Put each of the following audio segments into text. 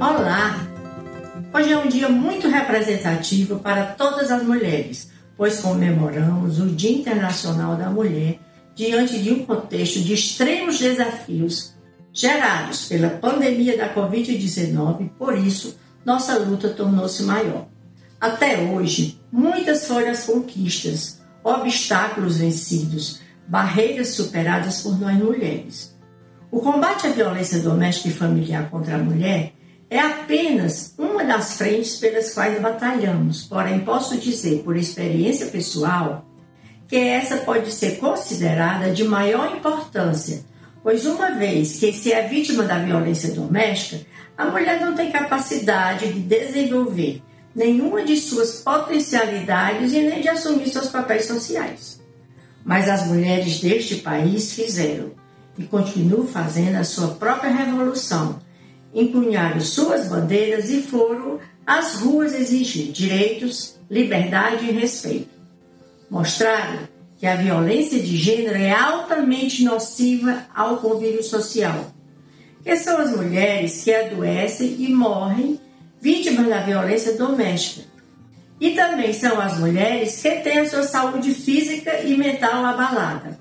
Olá! Hoje é um dia muito representativo para todas as mulheres, pois comemoramos o Dia Internacional da Mulher diante de um contexto de extremos desafios gerados pela pandemia da Covid-19, por isso, nossa luta tornou-se maior. Até hoje, muitas foram as conquistas, obstáculos vencidos, barreiras superadas por nós mulheres. O combate à violência doméstica e familiar contra a mulher é apenas uma das frentes pelas quais batalhamos, porém posso dizer por experiência pessoal que essa pode ser considerada de maior importância, pois uma vez que se é vítima da violência doméstica, a mulher não tem capacidade de desenvolver nenhuma de suas potencialidades e nem de assumir seus papéis sociais. Mas as mulheres deste país fizeram e continuam fazendo a sua própria revolução, empunharam suas bandeiras e foram às ruas exigir direitos, liberdade e respeito. Mostraram que a violência de gênero é altamente nociva ao convívio social, que são as mulheres que adoecem e morrem vítimas da violência doméstica. E também são as mulheres que têm a sua saúde física e mental abalada,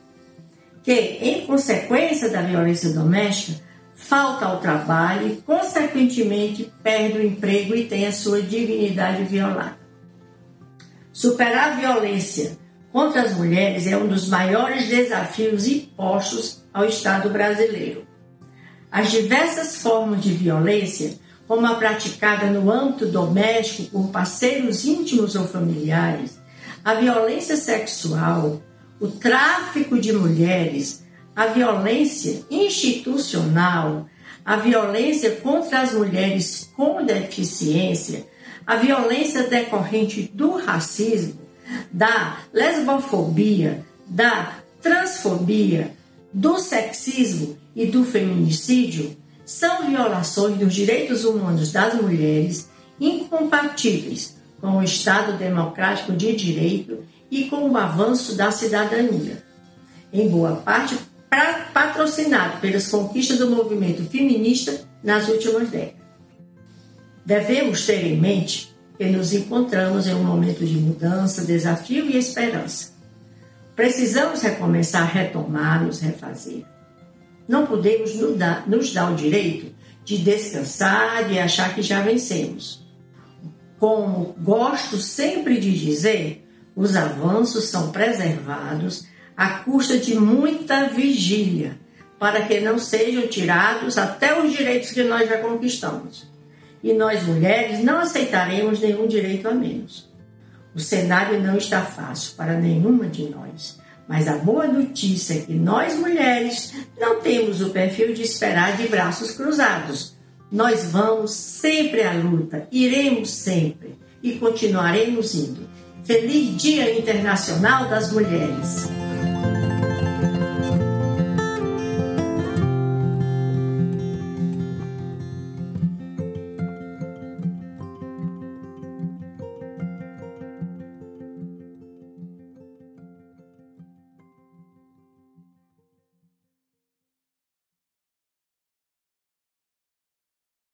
que, em consequência da violência doméstica, falta ao trabalho e, consequentemente, perde o emprego e tem a sua dignidade violada. Superar a violência contra as mulheres é um dos maiores desafios impostos ao Estado brasileiro. As diversas formas de violência como a praticada no âmbito doméstico por parceiros íntimos ou familiares, a violência sexual, o tráfico de mulheres, a violência institucional, a violência contra as mulheres com deficiência, a violência decorrente do racismo, da lesbofobia, da transfobia, do sexismo e do feminicídio são violações dos direitos humanos das mulheres incompatíveis com o Estado democrático de direito e com o avanço da cidadania, em boa parte patrocinado pelas conquistas do movimento feminista nas últimas décadas. Devemos ter em mente que nos encontramos em um momento de mudança, desafio e esperança. Precisamos recomeçar, retomar, nos refazer. Não podemos nos dar, o direito de descansar e achar que já vencemos. Como gosto sempre de dizer, os avanços são preservados à custa de muita vigília, para que não sejam tirados até os direitos que nós já conquistamos. E nós, mulheres, não aceitaremos nenhum direito a menos. O cenário não está fácil para nenhuma de nós mas a boa notícia é que nós mulheres não temos o perfil de esperar de braços cruzados. Nós vamos sempre à luta, iremos sempre e continuaremos indo. Feliz Dia Internacional das Mulheres!